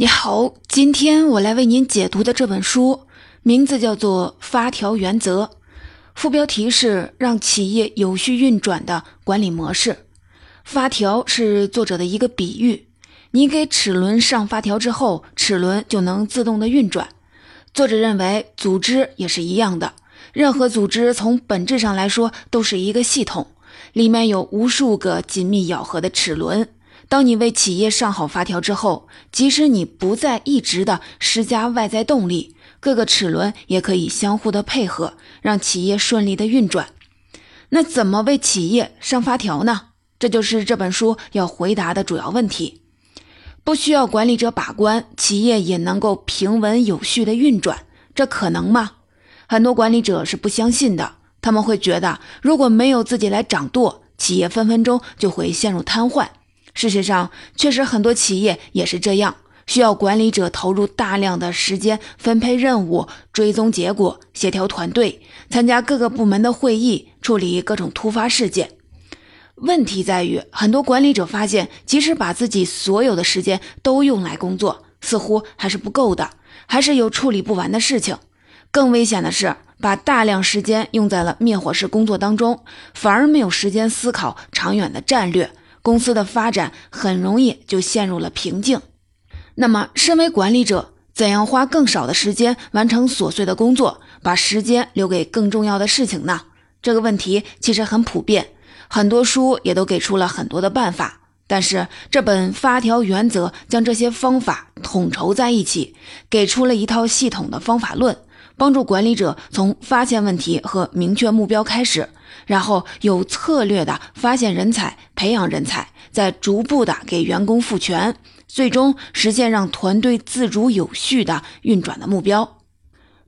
你好，今天我来为您解读的这本书名字叫做《发条原则》，副标题是“让企业有序运转的管理模式”。发条是作者的一个比喻，你给齿轮上发条之后，齿轮就能自动的运转。作者认为，组织也是一样的，任何组织从本质上来说都是一个系统，里面有无数个紧密咬合的齿轮。当你为企业上好发条之后，即使你不再一直的施加外在动力，各个齿轮也可以相互的配合，让企业顺利的运转。那怎么为企业上发条呢？这就是这本书要回答的主要问题。不需要管理者把关，企业也能够平稳有序的运转，这可能吗？很多管理者是不相信的，他们会觉得如果没有自己来掌舵，企业分分钟就会陷入瘫痪。事实上，确实很多企业也是这样，需要管理者投入大量的时间分配任务、追踪结果、协调团队、参加各个部门的会议、处理各种突发事件。问题在于，很多管理者发现，即使把自己所有的时间都用来工作，似乎还是不够的，还是有处理不完的事情。更危险的是，把大量时间用在了灭火式工作当中，反而没有时间思考长远的战略。公司的发展很容易就陷入了瓶颈。那么，身为管理者，怎样花更少的时间完成琐碎的工作，把时间留给更重要的事情呢？这个问题其实很普遍，很多书也都给出了很多的办法。但是这本发条原则将这些方法统筹在一起，给出了一套系统的方法论，帮助管理者从发现问题和明确目标开始。然后有策略的发现人才、培养人才，再逐步的给员工赋权，最终实现让团队自主有序的运转的目标。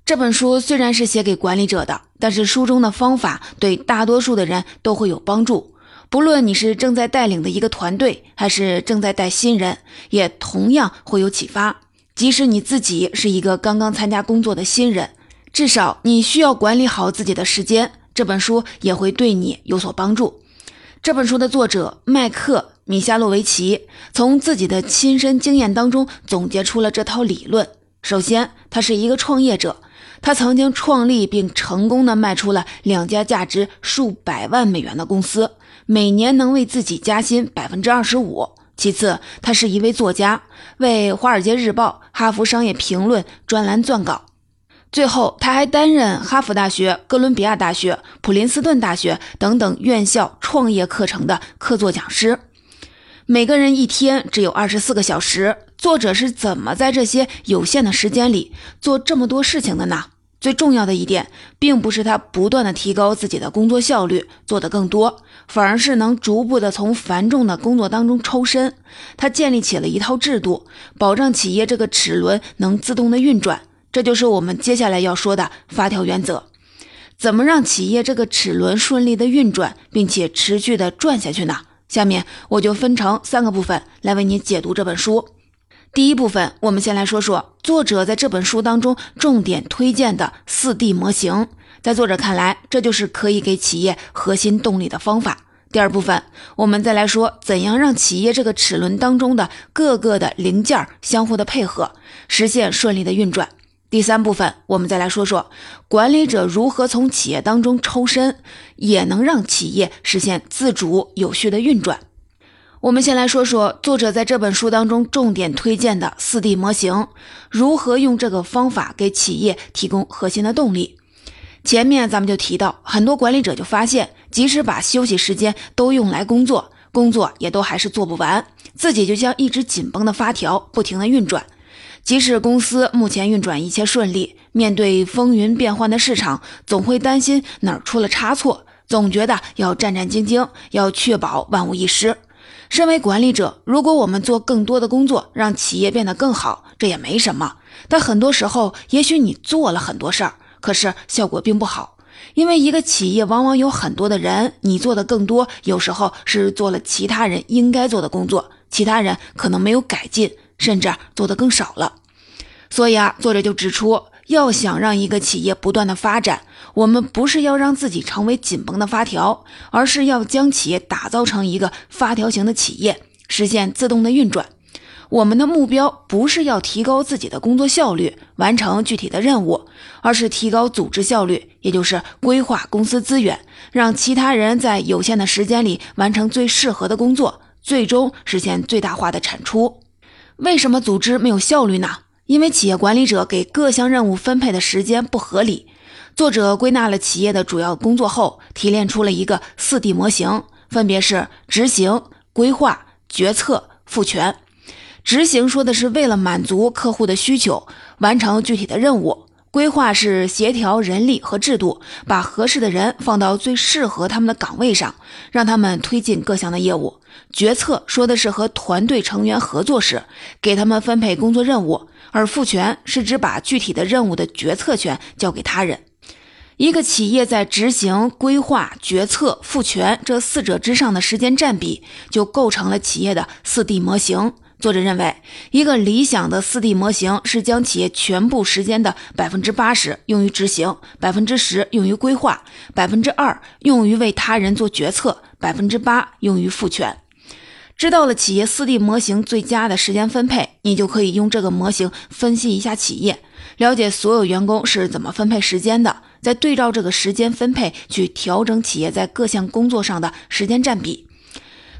这本书虽然是写给管理者的，但是书中的方法对大多数的人都会有帮助。不论你是正在带领的一个团队，还是正在带新人，也同样会有启发。即使你自己是一个刚刚参加工作的新人，至少你需要管理好自己的时间。这本书也会对你有所帮助。这本书的作者麦克米夏洛维奇从自己的亲身经验当中总结出了这套理论。首先，他是一个创业者，他曾经创立并成功的卖出了两家价值数百万美元的公司，每年能为自己加薪百分之二十五。其次，他是一位作家，为《华尔街日报》《哈佛商业评论》专栏撰稿。最后，他还担任哈佛大学、哥伦比亚大学、普林斯顿大学等等院校创业课程的客座讲师。每个人一天只有二十四个小时，作者是怎么在这些有限的时间里做这么多事情的呢？最重要的一点，并不是他不断的提高自己的工作效率，做得更多，反而是能逐步的从繁重的工作当中抽身。他建立起了一套制度，保障企业这个齿轮能自动的运转。这就是我们接下来要说的发条原则，怎么让企业这个齿轮顺利的运转，并且持续的转下去呢？下面我就分成三个部分来为你解读这本书。第一部分，我们先来说说作者在这本书当中重点推荐的四 D 模型，在作者看来，这就是可以给企业核心动力的方法。第二部分，我们再来说怎样让企业这个齿轮当中的各个的零件相互的配合，实现顺利的运转。第三部分，我们再来说说管理者如何从企业当中抽身，也能让企业实现自主有序的运转。我们先来说说作者在这本书当中重点推荐的四 D 模型，如何用这个方法给企业提供核心的动力。前面咱们就提到，很多管理者就发现，即使把休息时间都用来工作，工作也都还是做不完，自己就像一只紧绷的发条，不停的运转。即使公司目前运转一切顺利，面对风云变幻的市场，总会担心哪儿出了差错，总觉得要战战兢兢，要确保万无一失。身为管理者，如果我们做更多的工作，让企业变得更好，这也没什么。但很多时候，也许你做了很多事儿，可是效果并不好，因为一个企业往往有很多的人，你做的更多，有时候是做了其他人应该做的工作，其他人可能没有改进。甚至做得更少了，所以啊，作者就指出，要想让一个企业不断的发展，我们不是要让自己成为紧绷的发条，而是要将企业打造成一个发条型的企业，实现自动的运转。我们的目标不是要提高自己的工作效率，完成具体的任务，而是提高组织效率，也就是规划公司资源，让其他人在有限的时间里完成最适合的工作，最终实现最大化的产出。为什么组织没有效率呢？因为企业管理者给各项任务分配的时间不合理。作者归纳了企业的主要工作后，提炼出了一个四 D 模型，分别是执行、规划、决策、赋权。执行说的是为了满足客户的需求，完成具体的任务；规划是协调人力和制度，把合适的人放到最适合他们的岗位上，让他们推进各项的业务；决策说的是和团队成员合作时，给他们分配工作任务；而赋权是指把具体的任务的决策权交给他人。一个企业在执行、规划、决策、赋权这四者之上的时间占比，就构成了企业的四 D 模型。作者认为，一个理想的四 D 模型是将企业全部时间的百分之八十用于执行，百分之十用于规划，百分之二用于为他人做决策，百分之八用于赋权。知道了企业四 D 模型最佳的时间分配，你就可以用这个模型分析一下企业，了解所有员工是怎么分配时间的，再对照这个时间分配去调整企业在各项工作上的时间占比。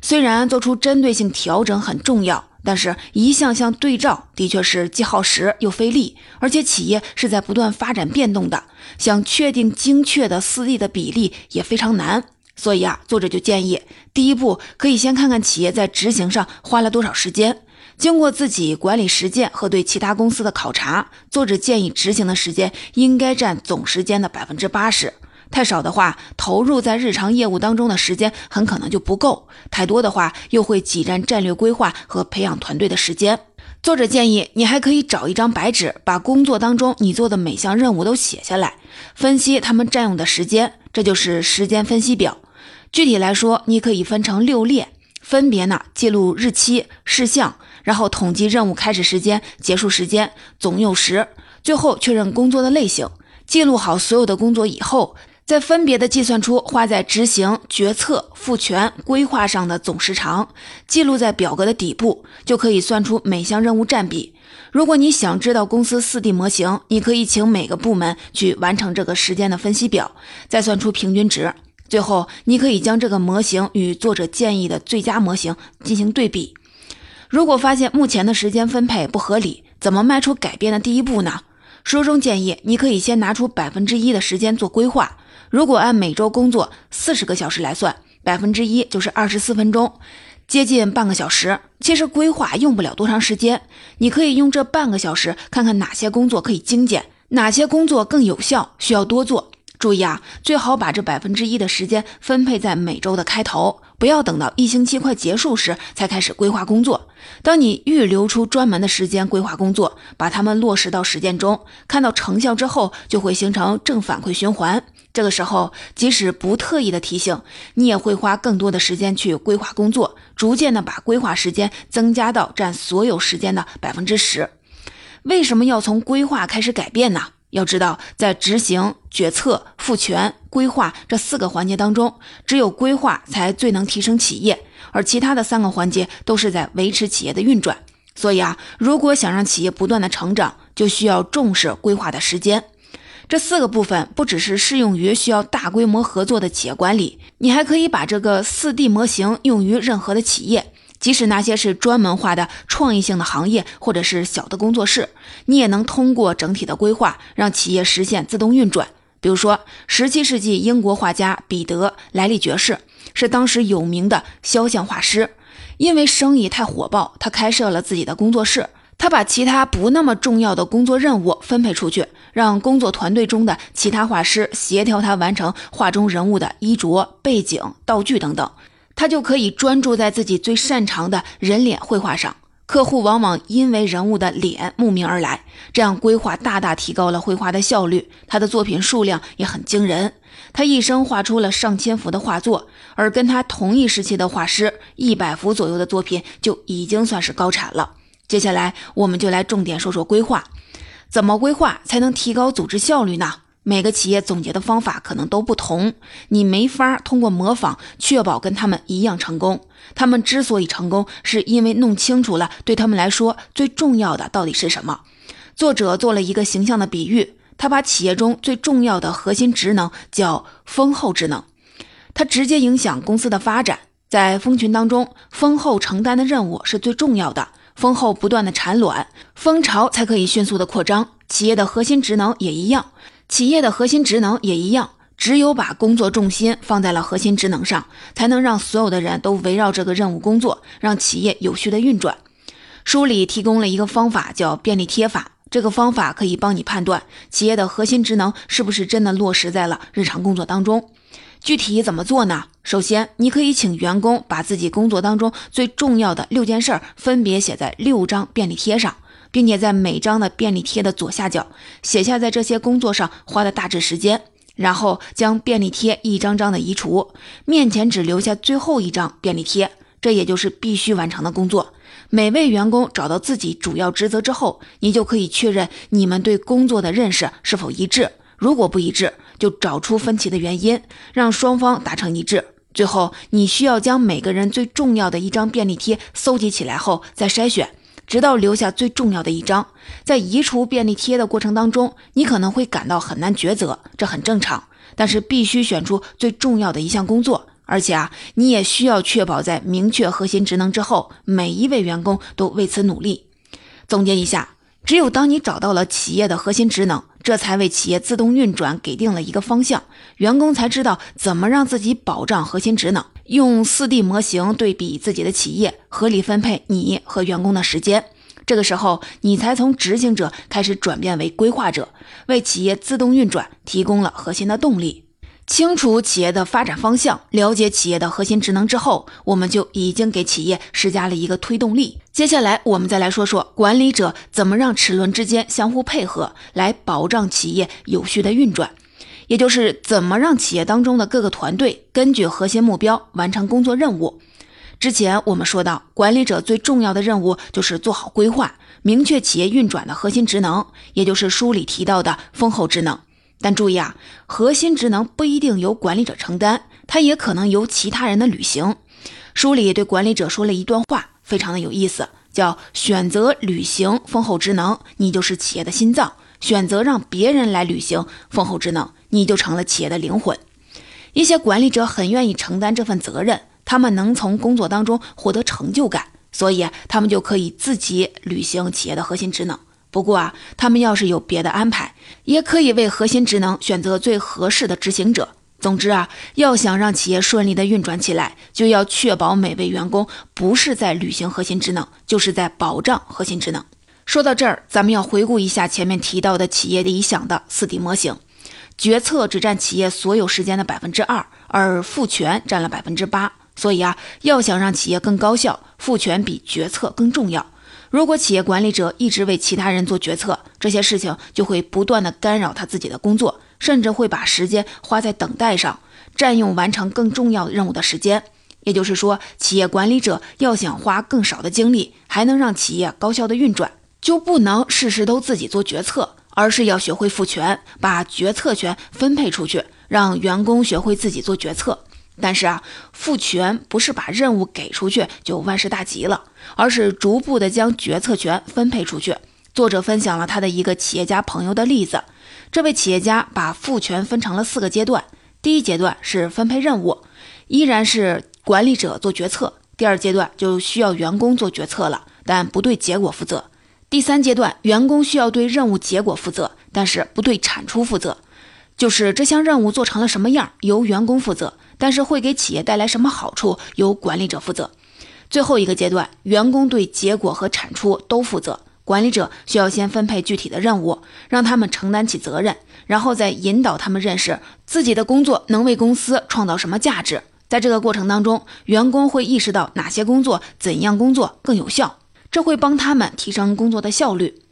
虽然做出针对性调整很重要。但是，一项项对照的确是既耗时又费力，而且企业是在不断发展变动的，想确定精确的四 D 的比例也非常难。所以啊，作者就建议，第一步可以先看看企业在执行上花了多少时间。经过自己管理实践和对其他公司的考察，作者建议执行的时间应该占总时间的百分之八十。太少的话，投入在日常业务当中的时间很可能就不够；太多的话，又会挤占战略规划和培养团队的时间。作者建议你还可以找一张白纸，把工作当中你做的每项任务都写下来，分析他们占用的时间，这就是时间分析表。具体来说，你可以分成六列，分别呢记录日期、事项，然后统计任务开始时间、结束时间、总用时，最后确认工作的类型。记录好所有的工作以后。再分别的计算出花在执行、决策、赋权、规划上的总时长，记录在表格的底部，就可以算出每项任务占比。如果你想知道公司四 D 模型，你可以请每个部门去完成这个时间的分析表，再算出平均值。最后，你可以将这个模型与作者建议的最佳模型进行对比。如果发现目前的时间分配不合理，怎么迈出改变的第一步呢？书中建议你可以先拿出百分之一的时间做规划。如果按每周工作四十个小时来算，百分之一就是二十四分钟，接近半个小时。其实规划用不了多长时间，你可以用这半个小时看看哪些工作可以精简，哪些工作更有效，需要多做。注意啊，最好把这百分之一的时间分配在每周的开头，不要等到一星期快结束时才开始规划工作。当你预留出专门的时间规划工作，把它们落实到实践中，看到成效之后，就会形成正反馈循环。这个时候，即使不特意的提醒，你也会花更多的时间去规划工作，逐渐的把规划时间增加到占所有时间的百分之十。为什么要从规划开始改变呢？要知道，在执行、决策、赋权、规划这四个环节当中，只有规划才最能提升企业，而其他的三个环节都是在维持企业的运转。所以啊，如果想让企业不断的成长，就需要重视规划的时间。这四个部分不只是适用于需要大规模合作的企业管理，你还可以把这个四 D 模型用于任何的企业。即使那些是专门化的创意性的行业，或者是小的工作室，你也能通过整体的规划，让企业实现自动运转。比如说，十七世纪英国画家彼得·莱利爵士是当时有名的肖像画师，因为生意太火爆，他开设了自己的工作室。他把其他不那么重要的工作任务分配出去，让工作团队中的其他画师协调他完成画中人物的衣着、背景、道具等等。他就可以专注在自己最擅长的人脸绘画上。客户往往因为人物的脸慕名而来，这样规划大大提高了绘画的效率。他的作品数量也很惊人，他一生画出了上千幅的画作，而跟他同一时期的画师一百幅左右的作品就已经算是高产了。接下来，我们就来重点说说规划，怎么规划才能提高组织效率呢？每个企业总结的方法可能都不同，你没法通过模仿确保跟他们一样成功。他们之所以成功，是因为弄清楚了对他们来说最重要的到底是什么。作者做了一个形象的比喻，他把企业中最重要的核心职能叫丰厚职能，它直接影响公司的发展。在蜂群当中，蜂后承担的任务是最重要的。蜂后不断的产卵，蜂巢才可以迅速的扩张。企业的核心职能也一样，企业的核心职能也一样。只有把工作重心放在了核心职能上，才能让所有的人都围绕这个任务工作，让企业有序的运转。书里提供了一个方法，叫便利贴法。这个方法可以帮你判断企业的核心职能是不是真的落实在了日常工作当中。具体怎么做呢？首先，你可以请员工把自己工作当中最重要的六件事分别写在六张便利贴上，并且在每张的便利贴的左下角写下在这些工作上花的大致时间，然后将便利贴一张张的移除，面前只留下最后一张便利贴，这也就是必须完成的工作。每位员工找到自己主要职责之后，你就可以确认你们对工作的认识是否一致。如果不一致，就找出分歧的原因，让双方达成一致。最后，你需要将每个人最重要的一张便利贴搜集起来后再筛选，直到留下最重要的一张。在移除便利贴的过程当中，你可能会感到很难抉择，这很正常。但是必须选出最重要的一项工作，而且啊，你也需要确保在明确核心职能之后，每一位员工都为此努力。总结一下。只有当你找到了企业的核心职能，这才为企业自动运转给定了一个方向，员工才知道怎么让自己保障核心职能。用四 D 模型对比自己的企业，合理分配你和员工的时间。这个时候，你才从执行者开始转变为规划者，为企业自动运转提供了核心的动力。清楚企业的发展方向，了解企业的核心职能之后，我们就已经给企业施加了一个推动力。接下来，我们再来说说管理者怎么让齿轮之间相互配合，来保障企业有序的运转，也就是怎么让企业当中的各个团队根据核心目标完成工作任务。之前我们说到，管理者最重要的任务就是做好规划，明确企业运转的核心职能，也就是书里提到的丰厚职能。但注意啊，核心职能不一定由管理者承担，它也可能由其他人的履行。书里对管理者说了一段话，非常的有意思，叫选择履行丰厚职能，你就是企业的心脏；选择让别人来履行丰厚职能，你就成了企业的灵魂。一些管理者很愿意承担这份责任，他们能从工作当中获得成就感，所以他们就可以自己履行企业的核心职能。不过啊，他们要是有别的安排，也可以为核心职能选择最合适的执行者。总之啊，要想让企业顺利的运转起来，就要确保每位员工不是在履行核心职能，就是在保障核心职能。说到这儿，咱们要回顾一下前面提到的企业理想的四 D 模型：决策只占企业所有时间的百分之二，而赋权占了百分之八。所以啊，要想让企业更高效，赋权比决策更重要。如果企业管理者一直为其他人做决策，这些事情就会不断的干扰他自己的工作，甚至会把时间花在等待上，占用完成更重要任务的时间。也就是说，企业管理者要想花更少的精力，还能让企业高效的运转，就不能事事都自己做决策，而是要学会赋权，把决策权分配出去，让员工学会自己做决策。但是啊，赋权不是把任务给出去就万事大吉了，而是逐步的将决策权分配出去。作者分享了他的一个企业家朋友的例子，这位企业家把赋权分成了四个阶段。第一阶段是分配任务，依然是管理者做决策；第二阶段就需要员工做决策了，但不对结果负责；第三阶段员工需要对任务结果负责，但是不对产出负责，就是这项任务做成了什么样，由员工负责。但是会给企业带来什么好处，由管理者负责。最后一个阶段，员工对结果和产出都负责，管理者需要先分配具体的任务，让他们承担起责任，然后再引导他们认识自己的工作能为公司创造什么价值。在这个过程当中，员工会意识到哪些工作、怎样工作更有效，这会帮他们提升工作的效率。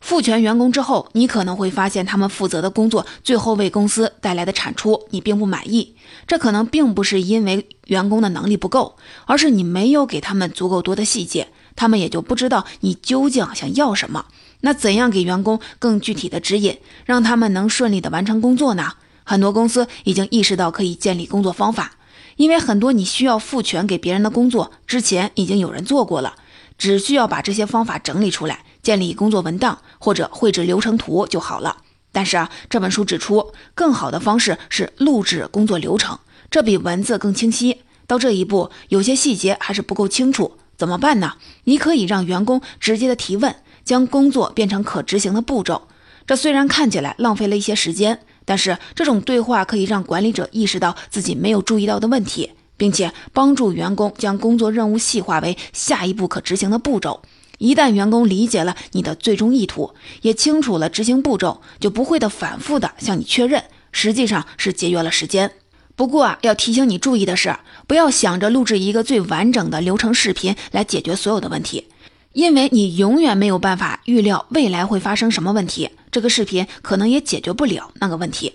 赋权员工之后，你可能会发现他们负责的工作最后为公司带来的产出你并不满意。这可能并不是因为员工的能力不够，而是你没有给他们足够多的细节，他们也就不知道你究竟想要什么。那怎样给员工更具体的指引，让他们能顺利的完成工作呢？很多公司已经意识到可以建立工作方法，因为很多你需要赋权给别人的工作，之前已经有人做过了，只需要把这些方法整理出来，建立工作文档或者绘制流程图就好了。但是啊，这本书指出，更好的方式是录制工作流程，这比文字更清晰。到这一步，有些细节还是不够清楚，怎么办呢？你可以让员工直接的提问，将工作变成可执行的步骤。这虽然看起来浪费了一些时间，但是这种对话可以让管理者意识到自己没有注意到的问题，并且帮助员工将工作任务细化为下一步可执行的步骤。一旦员工理解了你的最终意图，也清楚了执行步骤，就不会的反复的向你确认，实际上是节约了时间。不过啊，要提醒你注意的是，不要想着录制一个最完整的流程视频来解决所有的问题，因为你永远没有办法预料未来会发生什么问题，这个视频可能也解决不了那个问题。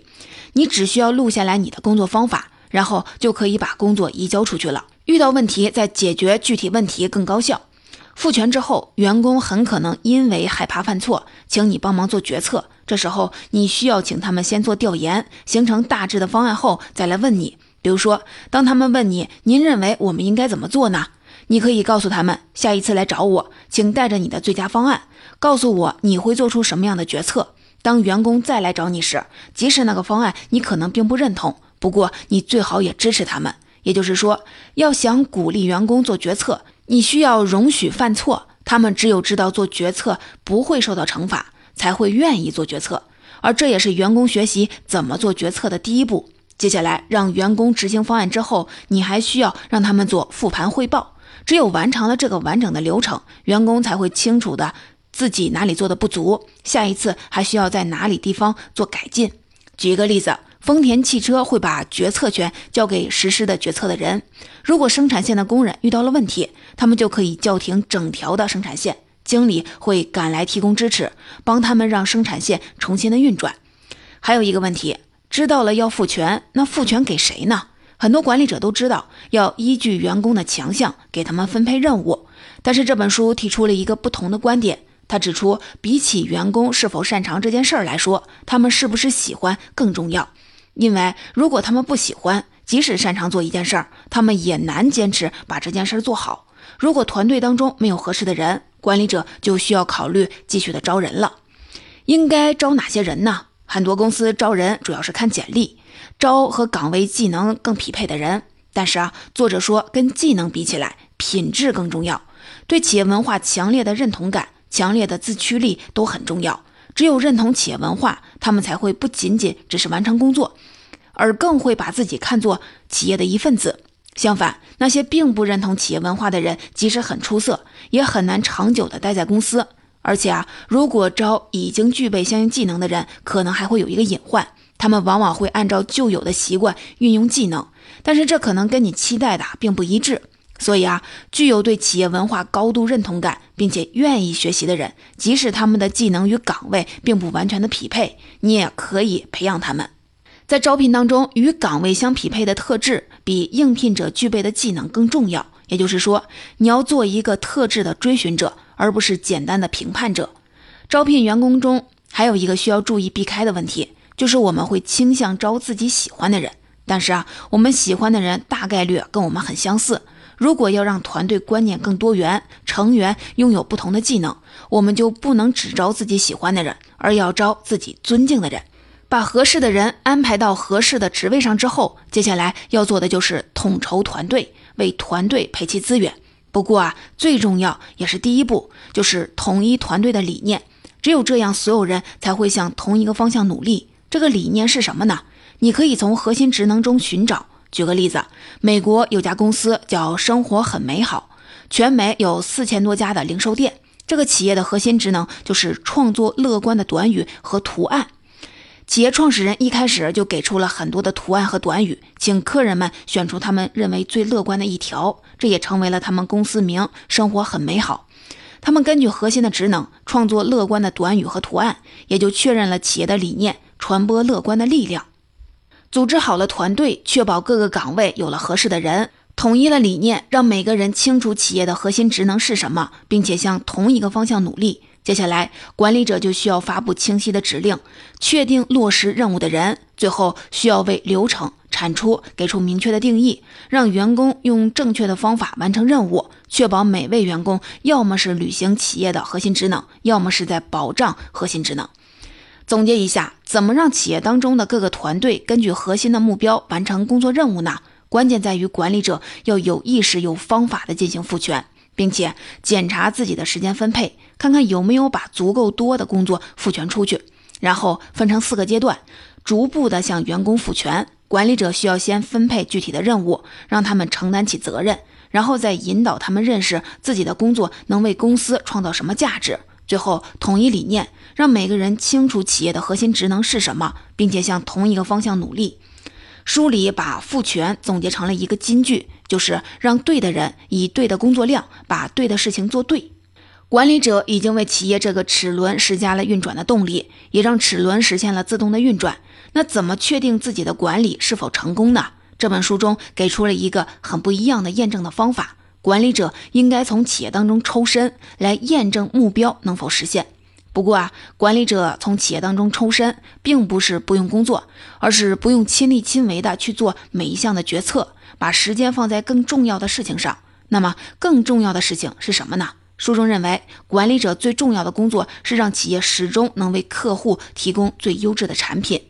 你只需要录下来你的工作方法，然后就可以把工作移交出去了。遇到问题再解决具体问题更高效。赋权之后，员工很可能因为害怕犯错，请你帮忙做决策。这时候，你需要请他们先做调研，形成大致的方案后再来问你。比如说，当他们问你“您认为我们应该怎么做呢？”你可以告诉他们：“下一次来找我，请带着你的最佳方案，告诉我你会做出什么样的决策。”当员工再来找你时，即使那个方案你可能并不认同，不过你最好也支持他们。也就是说，要想鼓励员工做决策。你需要容许犯错，他们只有知道做决策不会受到惩罚，才会愿意做决策，而这也是员工学习怎么做决策的第一步。接下来，让员工执行方案之后，你还需要让他们做复盘汇报。只有完成了这个完整的流程，员工才会清楚的自己哪里做的不足，下一次还需要在哪里地方做改进。举一个例子。丰田汽车会把决策权交给实施的决策的人。如果生产线的工人遇到了问题，他们就可以叫停整条的生产线，经理会赶来提供支持，帮他们让生产线重新的运转。还有一个问题，知道了要赋权，那赋权给谁呢？很多管理者都知道要依据员工的强项给他们分配任务，但是这本书提出了一个不同的观点。他指出，比起员工是否擅长这件事儿来说，他们是不是喜欢更重要。因为如果他们不喜欢，即使擅长做一件事儿，他们也难坚持把这件事儿做好。如果团队当中没有合适的人，管理者就需要考虑继续的招人了。应该招哪些人呢？很多公司招人主要是看简历，招和岗位技能更匹配的人。但是啊，作者说跟技能比起来，品质更重要。对企业文化强烈的认同感、强烈的自驱力都很重要。只有认同企业文化，他们才会不仅仅只是完成工作，而更会把自己看作企业的一份子。相反，那些并不认同企业文化的人，即使很出色，也很难长久的待在公司。而且啊，如果招已经具备相应技能的人，可能还会有一个隐患，他们往往会按照旧有的习惯运用技能，但是这可能跟你期待的并不一致。所以啊，具有对企业文化高度认同感，并且愿意学习的人，即使他们的技能与岗位并不完全的匹配，你也可以培养他们。在招聘当中，与岗位相匹配的特质比应聘者具备的技能更重要。也就是说，你要做一个特质的追寻者，而不是简单的评判者。招聘员工中还有一个需要注意避开的问题，就是我们会倾向招自己喜欢的人，但是啊，我们喜欢的人大概率跟我们很相似。如果要让团队观念更多元，成员拥有不同的技能，我们就不能只招自己喜欢的人，而要招自己尊敬的人。把合适的人安排到合适的职位上之后，接下来要做的就是统筹团队，为团队配齐资源。不过啊，最重要也是第一步，就是统一团队的理念。只有这样，所有人才会向同一个方向努力。这个理念是什么呢？你可以从核心职能中寻找。举个例子，美国有家公司叫“生活很美好”，全美有四千多家的零售店。这个企业的核心职能就是创作乐观的短语和图案。企业创始人一开始就给出了很多的图案和短语，请客人们选出他们认为最乐观的一条，这也成为了他们公司名“生活很美好”。他们根据核心的职能创作乐观的短语和图案，也就确认了企业的理念：传播乐观的力量。组织好了团队，确保各个岗位有了合适的人，统一了理念，让每个人清楚企业的核心职能是什么，并且向同一个方向努力。接下来，管理者就需要发布清晰的指令，确定落实任务的人。最后，需要为流程、产出给出明确的定义，让员工用正确的方法完成任务，确保每位员工要么是履行企业的核心职能，要么是在保障核心职能。总结一下，怎么让企业当中的各个团队根据核心的目标完成工作任务呢？关键在于管理者要有意识、有方法的进行赋权，并且检查自己的时间分配，看看有没有把足够多的工作赋权出去。然后分成四个阶段，逐步的向员工赋权。管理者需要先分配具体的任务，让他们承担起责任，然后再引导他们认识自己的工作能为公司创造什么价值。最后统一理念，让每个人清楚企业的核心职能是什么，并且向同一个方向努力。书里把赋权总结成了一个金句，就是让对的人以对的工作量把对的事情做对。管理者已经为企业这个齿轮施加了运转的动力，也让齿轮实现了自动的运转。那怎么确定自己的管理是否成功呢？这本书中给出了一个很不一样的验证的方法：管理者应该从企业当中抽身来验证目标能否实现。不过啊，管理者从企业当中抽身，并不是不用工作，而是不用亲力亲为的去做每一项的决策，把时间放在更重要的事情上。那么，更重要的事情是什么呢？书中认为，管理者最重要的工作是让企业始终能为客户提供最优质的产品。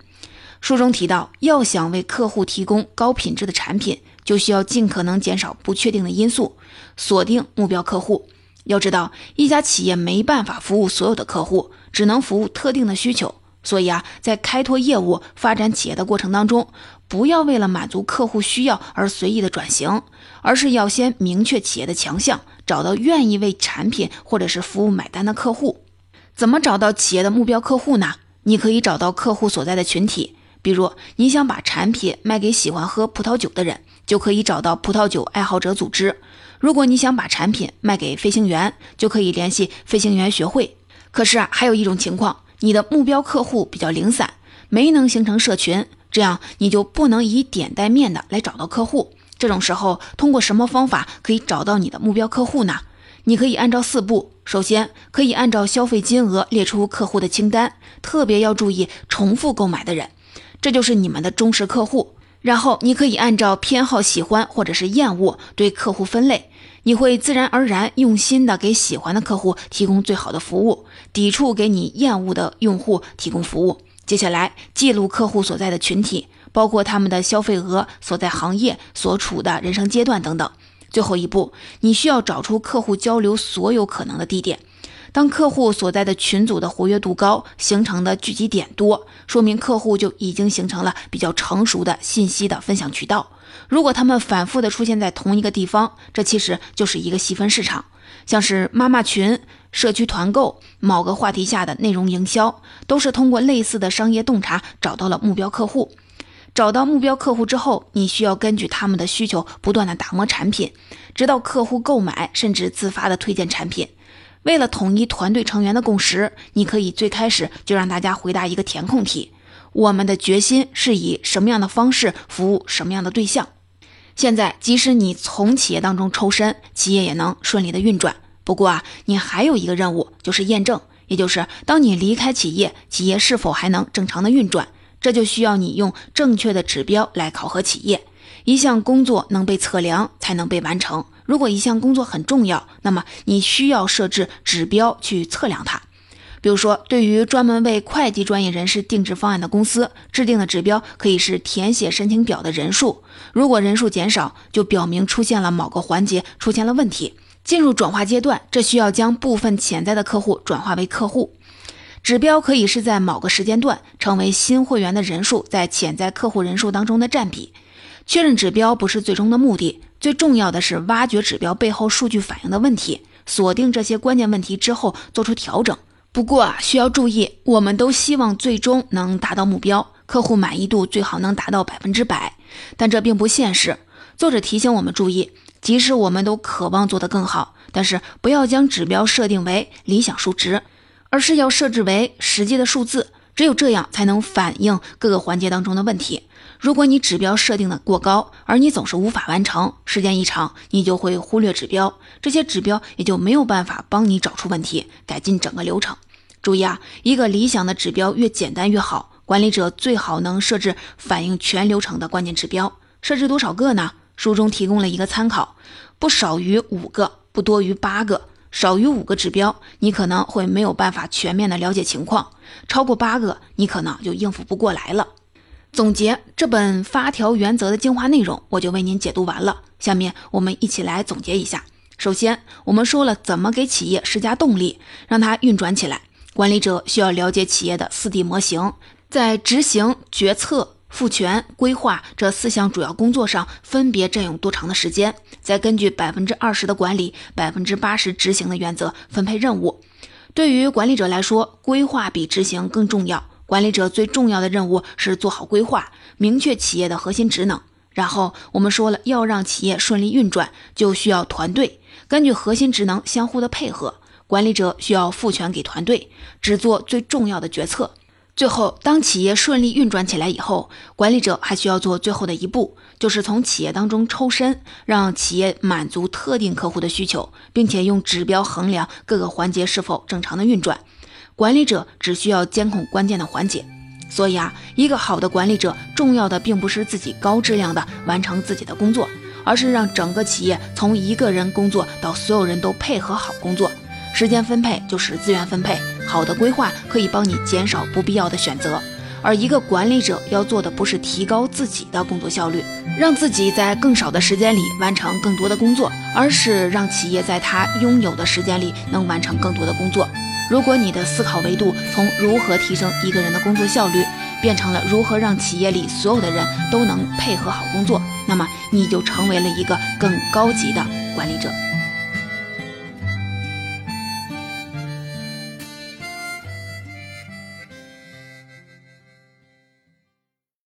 书中提到，要想为客户提供高品质的产品，就需要尽可能减少不确定的因素，锁定目标客户。要知道，一家企业没办法服务所有的客户，只能服务特定的需求。所以啊，在开拓业务、发展企业的过程当中，不要为了满足客户需要而随意的转型，而是要先明确企业的强项，找到愿意为产品或者是服务买单的客户。怎么找到企业的目标客户呢？你可以找到客户所在的群体，比如你想把产品卖给喜欢喝葡萄酒的人，就可以找到葡萄酒爱好者组织。如果你想把产品卖给飞行员，就可以联系飞行员学会。可是啊，还有一种情况，你的目标客户比较零散，没能形成社群，这样你就不能以点带面的来找到客户。这种时候，通过什么方法可以找到你的目标客户呢？你可以按照四步：首先，可以按照消费金额列出客户的清单，特别要注意重复购买的人，这就是你们的忠实客户。然后，你可以按照偏好、喜欢或者是厌恶对客户分类。你会自然而然用心的给喜欢的客户提供最好的服务，抵触给你厌恶的用户提供服务。接下来记录客户所在的群体，包括他们的消费额、所在行业、所处的人生阶段等等。最后一步，你需要找出客户交流所有可能的地点。当客户所在的群组的活跃度高，形成的聚集点多，说明客户就已经形成了比较成熟的信息的分享渠道。如果他们反复的出现在同一个地方，这其实就是一个细分市场。像是妈妈群、社区团购、某个话题下的内容营销，都是通过类似的商业洞察找到了目标客户。找到目标客户之后，你需要根据他们的需求不断的打磨产品，直到客户购买，甚至自发的推荐产品。为了统一团队成员的共识，你可以最开始就让大家回答一个填空题：我们的决心是以什么样的方式服务什么样的对象？现在，即使你从企业当中抽身，企业也能顺利的运转。不过啊，你还有一个任务，就是验证，也就是当你离开企业，企业是否还能正常的运转？这就需要你用正确的指标来考核企业。一项工作能被测量，才能被完成。如果一项工作很重要，那么你需要设置指标去测量它。比如说，对于专门为会计专业人士定制方案的公司，制定的指标可以是填写申请表的人数。如果人数减少，就表明出现了某个环节出现了问题。进入转化阶段，这需要将部分潜在的客户转化为客户。指标可以是在某个时间段成为新会员的人数在潜在客户人数当中的占比。确认指标不是最终的目的。最重要的是挖掘指标背后数据反映的问题，锁定这些关键问题之后做出调整。不过啊，需要注意，我们都希望最终能达到目标，客户满意度最好能达到百分之百，但这并不现实。作者提醒我们注意，即使我们都渴望做得更好，但是不要将指标设定为理想数值，而是要设置为实际的数字。只有这样才能反映各个环节当中的问题，如果你指标设定的过高，而你总是无法完成，时间一长，你就会忽略指标，这些指标也就没有办法帮你找出问题，改进整个流程。注意啊，一个理想的指标越简单越好，管理者最好能设置反映全流程的关键指标。设置多少个呢？书中提供了一个参考，不少于五个，不多于八个。少于五个指标，你可能会没有办法全面的了解情况；超过八个，你可能就应付不过来了。总结这本发条原则的精华内容，我就为您解读完了。下面我们一起来总结一下。首先，我们说了怎么给企业施加动力，让它运转起来。管理者需要了解企业的四 D 模型，在执行、决策。赋权、规划这四项主要工作上分别占用多长的时间？再根据百分之二十的管理、百分之八十执行的原则分配任务。对于管理者来说，规划比执行更重要。管理者最重要的任务是做好规划，明确企业的核心职能。然后我们说了，要让企业顺利运转，就需要团队根据核心职能相互的配合。管理者需要赋权给团队，只做最重要的决策。最后，当企业顺利运转起来以后，管理者还需要做最后的一步，就是从企业当中抽身，让企业满足特定客户的需求，并且用指标衡量各个环节是否正常的运转。管理者只需要监控关键的环节。所以啊，一个好的管理者，重要的并不是自己高质量的完成自己的工作，而是让整个企业从一个人工作到所有人都配合好工作。时间分配就是资源分配，好的规划可以帮你减少不必要的选择。而一个管理者要做的不是提高自己的工作效率，让自己在更少的时间里完成更多的工作，而是让企业在他拥有的时间里能完成更多的工作。如果你的思考维度从如何提升一个人的工作效率，变成了如何让企业里所有的人都能配合好工作，那么你就成为了一个更高级的管理者。